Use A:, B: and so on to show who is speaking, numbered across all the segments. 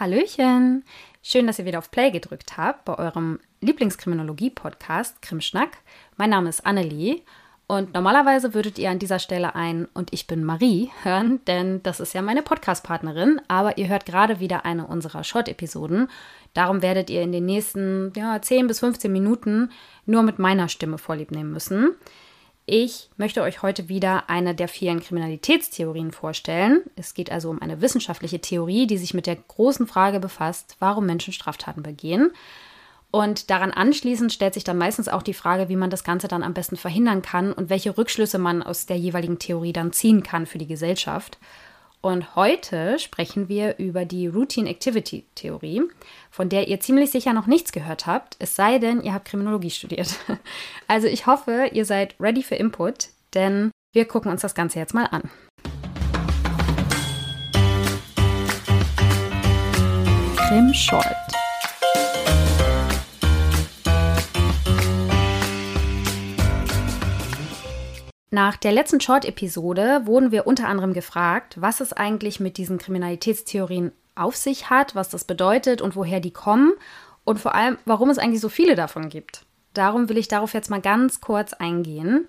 A: Hallöchen! Schön, dass ihr wieder auf Play gedrückt habt bei eurem Lieblingskriminologie-Podcast Krimschnack. Mein Name ist Annelie und normalerweise würdet ihr an dieser Stelle ein Und ich bin Marie hören, denn das ist ja meine Podcast-Partnerin, aber ihr hört gerade wieder eine unserer Short-Episoden. Darum werdet ihr in den nächsten ja, 10 bis 15 Minuten nur mit meiner Stimme vorlieb nehmen müssen. Ich möchte euch heute wieder eine der vielen Kriminalitätstheorien vorstellen. Es geht also um eine wissenschaftliche Theorie, die sich mit der großen Frage befasst, warum Menschen Straftaten begehen. Und daran anschließend stellt sich dann meistens auch die Frage, wie man das Ganze dann am besten verhindern kann und welche Rückschlüsse man aus der jeweiligen Theorie dann ziehen kann für die Gesellschaft. Und heute sprechen wir über die Routine Activity Theorie, von der ihr ziemlich sicher noch nichts gehört habt, es sei denn, ihr habt Kriminologie studiert. Also ich hoffe, ihr seid ready für Input, denn wir gucken uns das Ganze jetzt mal an. Krim Short. Nach der letzten Short-Episode wurden wir unter anderem gefragt, was es eigentlich mit diesen Kriminalitätstheorien auf sich hat, was das bedeutet und woher die kommen und vor allem, warum es eigentlich so viele davon gibt. Darum will ich darauf jetzt mal ganz kurz eingehen.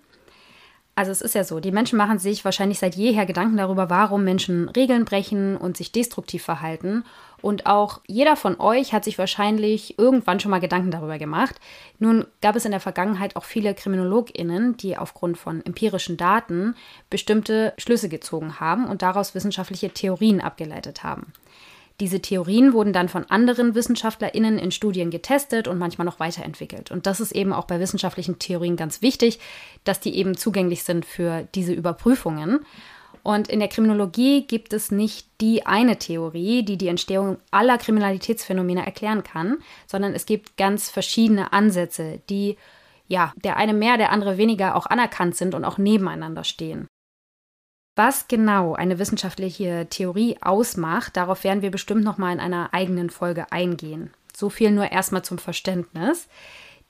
A: Also es ist ja so, die Menschen machen sich wahrscheinlich seit jeher Gedanken darüber, warum Menschen Regeln brechen und sich destruktiv verhalten. Und auch jeder von euch hat sich wahrscheinlich irgendwann schon mal Gedanken darüber gemacht. Nun gab es in der Vergangenheit auch viele Kriminologinnen, die aufgrund von empirischen Daten bestimmte Schlüsse gezogen haben und daraus wissenschaftliche Theorien abgeleitet haben. Diese Theorien wurden dann von anderen WissenschaftlerInnen in Studien getestet und manchmal noch weiterentwickelt. Und das ist eben auch bei wissenschaftlichen Theorien ganz wichtig, dass die eben zugänglich sind für diese Überprüfungen. Und in der Kriminologie gibt es nicht die eine Theorie, die die Entstehung aller Kriminalitätsphänomene erklären kann, sondern es gibt ganz verschiedene Ansätze, die ja, der eine mehr, der andere weniger auch anerkannt sind und auch nebeneinander stehen. Was genau eine wissenschaftliche Theorie ausmacht, darauf werden wir bestimmt noch mal in einer eigenen Folge eingehen. So viel nur erstmal zum Verständnis.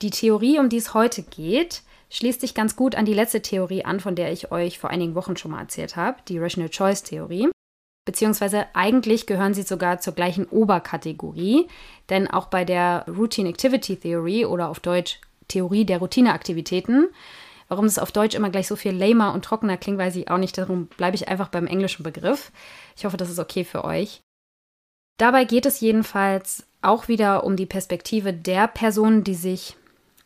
A: Die Theorie, um die es heute geht, schließt sich ganz gut an die letzte Theorie an, von der ich euch vor einigen Wochen schon mal erzählt habe, die Rational Choice Theorie. Beziehungsweise eigentlich gehören sie sogar zur gleichen Oberkategorie, denn auch bei der Routine Activity Theory oder auf Deutsch Theorie der Routineaktivitäten Warum es auf Deutsch immer gleich so viel lamer und trockener klingt, weiß ich auch nicht. Darum bleibe ich einfach beim englischen Begriff. Ich hoffe, das ist okay für euch. Dabei geht es jedenfalls auch wieder um die Perspektive der Personen, die sich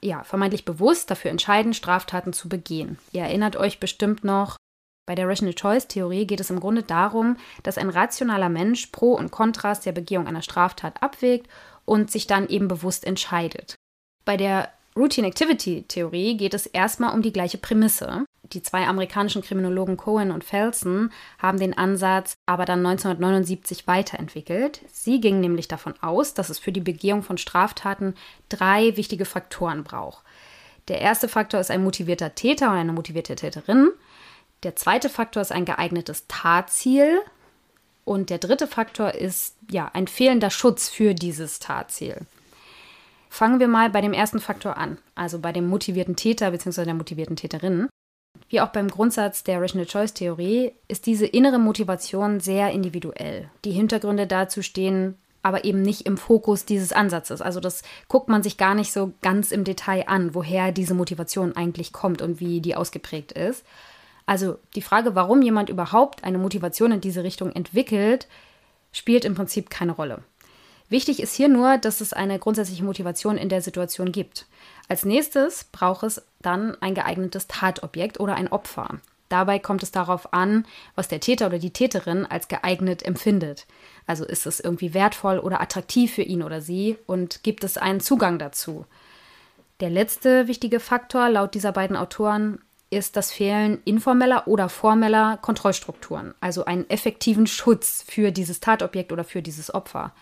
A: ja vermeintlich bewusst dafür entscheiden, Straftaten zu begehen. Ihr erinnert euch bestimmt noch, bei der Rational Choice Theorie geht es im Grunde darum, dass ein rationaler Mensch Pro und Kontras der Begehung einer Straftat abwägt und sich dann eben bewusst entscheidet. Bei der Routine Activity Theorie geht es erstmal um die gleiche Prämisse. Die zwei amerikanischen Kriminologen Cohen und Felsen haben den Ansatz aber dann 1979 weiterentwickelt. Sie gingen nämlich davon aus, dass es für die Begehung von Straftaten drei wichtige Faktoren braucht. Der erste Faktor ist ein motivierter Täter oder eine motivierte Täterin. Der zweite Faktor ist ein geeignetes Tatziel. Und der dritte Faktor ist ja ein fehlender Schutz für dieses Tatziel. Fangen wir mal bei dem ersten Faktor an, also bei dem motivierten Täter bzw. der motivierten Täterin. Wie auch beim Grundsatz der Rational Choice Theorie ist diese innere Motivation sehr individuell. Die Hintergründe dazu stehen aber eben nicht im Fokus dieses Ansatzes. Also das guckt man sich gar nicht so ganz im Detail an, woher diese Motivation eigentlich kommt und wie die ausgeprägt ist. Also die Frage, warum jemand überhaupt eine Motivation in diese Richtung entwickelt, spielt im Prinzip keine Rolle. Wichtig ist hier nur, dass es eine grundsätzliche Motivation in der Situation gibt. Als nächstes braucht es dann ein geeignetes Tatobjekt oder ein Opfer. Dabei kommt es darauf an, was der Täter oder die Täterin als geeignet empfindet. Also ist es irgendwie wertvoll oder attraktiv für ihn oder sie und gibt es einen Zugang dazu. Der letzte wichtige Faktor laut dieser beiden Autoren ist das Fehlen informeller oder formeller Kontrollstrukturen, also einen effektiven Schutz für dieses Tatobjekt oder für dieses Opfer.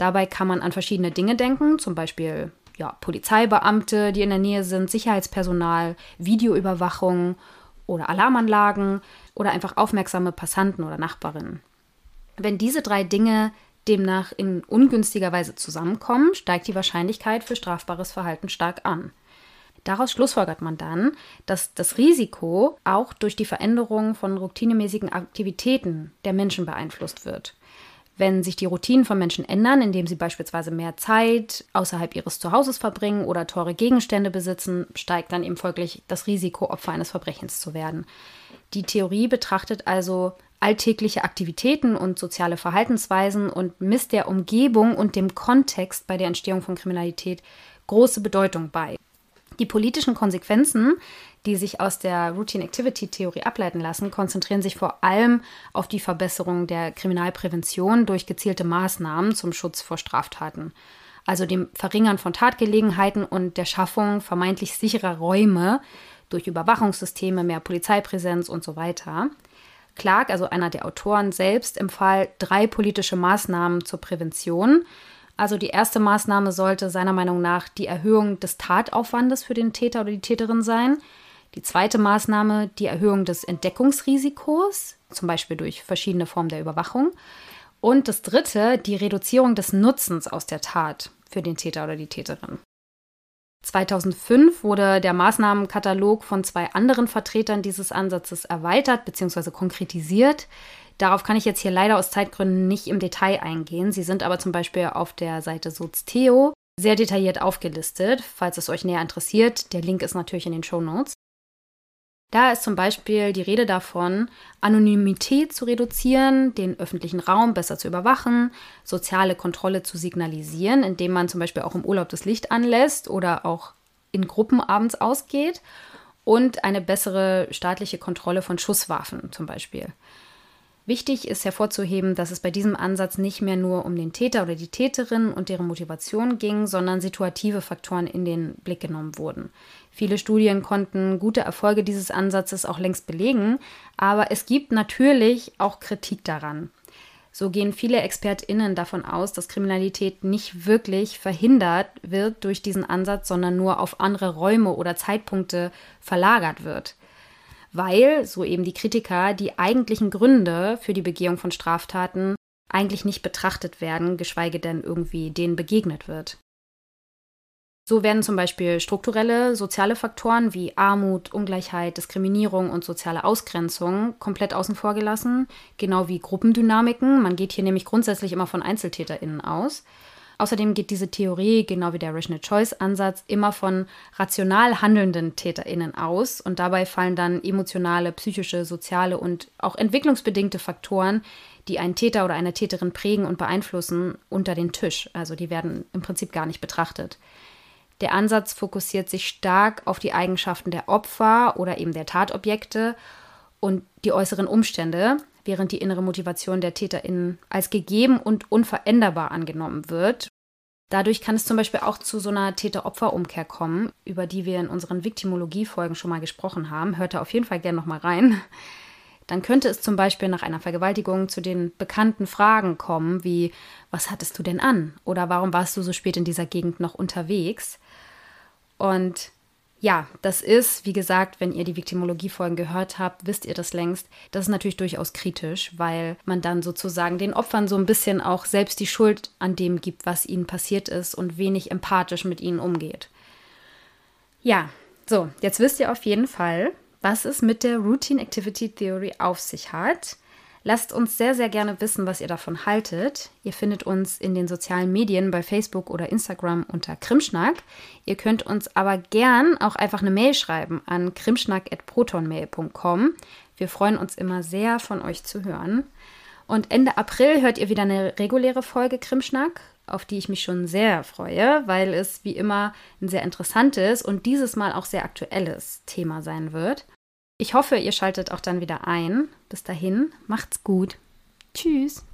A: Dabei kann man an verschiedene Dinge denken, zum Beispiel ja, Polizeibeamte, die in der Nähe sind, Sicherheitspersonal, Videoüberwachung oder Alarmanlagen oder einfach aufmerksame Passanten oder Nachbarinnen. Wenn diese drei Dinge demnach in ungünstiger Weise zusammenkommen, steigt die Wahrscheinlichkeit für strafbares Verhalten stark an. Daraus schlussfolgert man dann, dass das Risiko auch durch die Veränderung von routinemäßigen Aktivitäten der Menschen beeinflusst wird. Wenn sich die Routinen von Menschen ändern, indem sie beispielsweise mehr Zeit außerhalb ihres Zuhauses verbringen oder teure Gegenstände besitzen, steigt dann eben folglich das Risiko, Opfer eines Verbrechens zu werden. Die Theorie betrachtet also alltägliche Aktivitäten und soziale Verhaltensweisen und misst der Umgebung und dem Kontext bei der Entstehung von Kriminalität große Bedeutung bei. Die politischen Konsequenzen, die sich aus der Routine Activity Theorie ableiten lassen, konzentrieren sich vor allem auf die Verbesserung der Kriminalprävention durch gezielte Maßnahmen zum Schutz vor Straftaten. Also dem Verringern von Tatgelegenheiten und der Schaffung vermeintlich sicherer Räume durch Überwachungssysteme, mehr Polizeipräsenz und so weiter. Clark, also einer der Autoren selbst, empfahl drei politische Maßnahmen zur Prävention. Also die erste Maßnahme sollte seiner Meinung nach die Erhöhung des Tataufwandes für den Täter oder die Täterin sein. Die zweite Maßnahme die Erhöhung des Entdeckungsrisikos, zum Beispiel durch verschiedene Formen der Überwachung. Und das dritte die Reduzierung des Nutzens aus der Tat für den Täter oder die Täterin. 2005 wurde der Maßnahmenkatalog von zwei anderen Vertretern dieses Ansatzes erweitert bzw. konkretisiert. Darauf kann ich jetzt hier leider aus Zeitgründen nicht im Detail eingehen. Sie sind aber zum Beispiel auf der Seite Sozteo sehr detailliert aufgelistet, falls es euch näher interessiert. Der Link ist natürlich in den Show Notes. Da ist zum Beispiel die Rede davon, Anonymität zu reduzieren, den öffentlichen Raum besser zu überwachen, soziale Kontrolle zu signalisieren, indem man zum Beispiel auch im Urlaub das Licht anlässt oder auch in Gruppen abends ausgeht und eine bessere staatliche Kontrolle von Schusswaffen zum Beispiel. Wichtig ist hervorzuheben, dass es bei diesem Ansatz nicht mehr nur um den Täter oder die Täterin und deren Motivation ging, sondern situative Faktoren in den Blick genommen wurden. Viele Studien konnten gute Erfolge dieses Ansatzes auch längst belegen, aber es gibt natürlich auch Kritik daran. So gehen viele ExpertInnen davon aus, dass Kriminalität nicht wirklich verhindert wird durch diesen Ansatz, sondern nur auf andere Räume oder Zeitpunkte verlagert wird weil, so eben die Kritiker, die eigentlichen Gründe für die Begehung von Straftaten eigentlich nicht betrachtet werden, geschweige denn irgendwie denen begegnet wird. So werden zum Beispiel strukturelle soziale Faktoren wie Armut, Ungleichheit, Diskriminierung und soziale Ausgrenzung komplett außen vor gelassen, genau wie Gruppendynamiken. Man geht hier nämlich grundsätzlich immer von EinzeltäterInnen aus. Außerdem geht diese Theorie, genau wie der Rational Choice-Ansatz, immer von rational handelnden TäterInnen aus und dabei fallen dann emotionale, psychische, soziale und auch entwicklungsbedingte Faktoren, die einen Täter oder eine Täterin prägen und beeinflussen, unter den Tisch. Also die werden im Prinzip gar nicht betrachtet. Der Ansatz fokussiert sich stark auf die Eigenschaften der Opfer oder eben der Tatobjekte und die äußeren Umstände, während die innere Motivation der TäterInnen als gegeben und unveränderbar angenommen wird. Dadurch kann es zum Beispiel auch zu so einer Täter-Opfer-Umkehr kommen, über die wir in unseren Viktimologie-Folgen schon mal gesprochen haben. Hört da auf jeden Fall gerne nochmal rein. Dann könnte es zum Beispiel nach einer Vergewaltigung zu den bekannten Fragen kommen, wie was hattest du denn an? Oder warum warst du so spät in dieser Gegend noch unterwegs? Und ja, das ist, wie gesagt, wenn ihr die Viktimologie-Folgen gehört habt, wisst ihr das längst. Das ist natürlich durchaus kritisch, weil man dann sozusagen den Opfern so ein bisschen auch selbst die Schuld an dem gibt, was ihnen passiert ist und wenig empathisch mit ihnen umgeht. Ja, so, jetzt wisst ihr auf jeden Fall, was es mit der Routine Activity Theory auf sich hat. Lasst uns sehr, sehr gerne wissen, was ihr davon haltet. Ihr findet uns in den sozialen Medien bei Facebook oder Instagram unter Krimschnack. Ihr könnt uns aber gern auch einfach eine Mail schreiben an krimschnack.protonmail.com. Wir freuen uns immer sehr, von euch zu hören. Und Ende April hört ihr wieder eine reguläre Folge Krimschnack, auf die ich mich schon sehr freue, weil es wie immer ein sehr interessantes und dieses Mal auch sehr aktuelles Thema sein wird. Ich hoffe, ihr schaltet auch dann wieder ein. Bis dahin, macht's gut. Tschüss.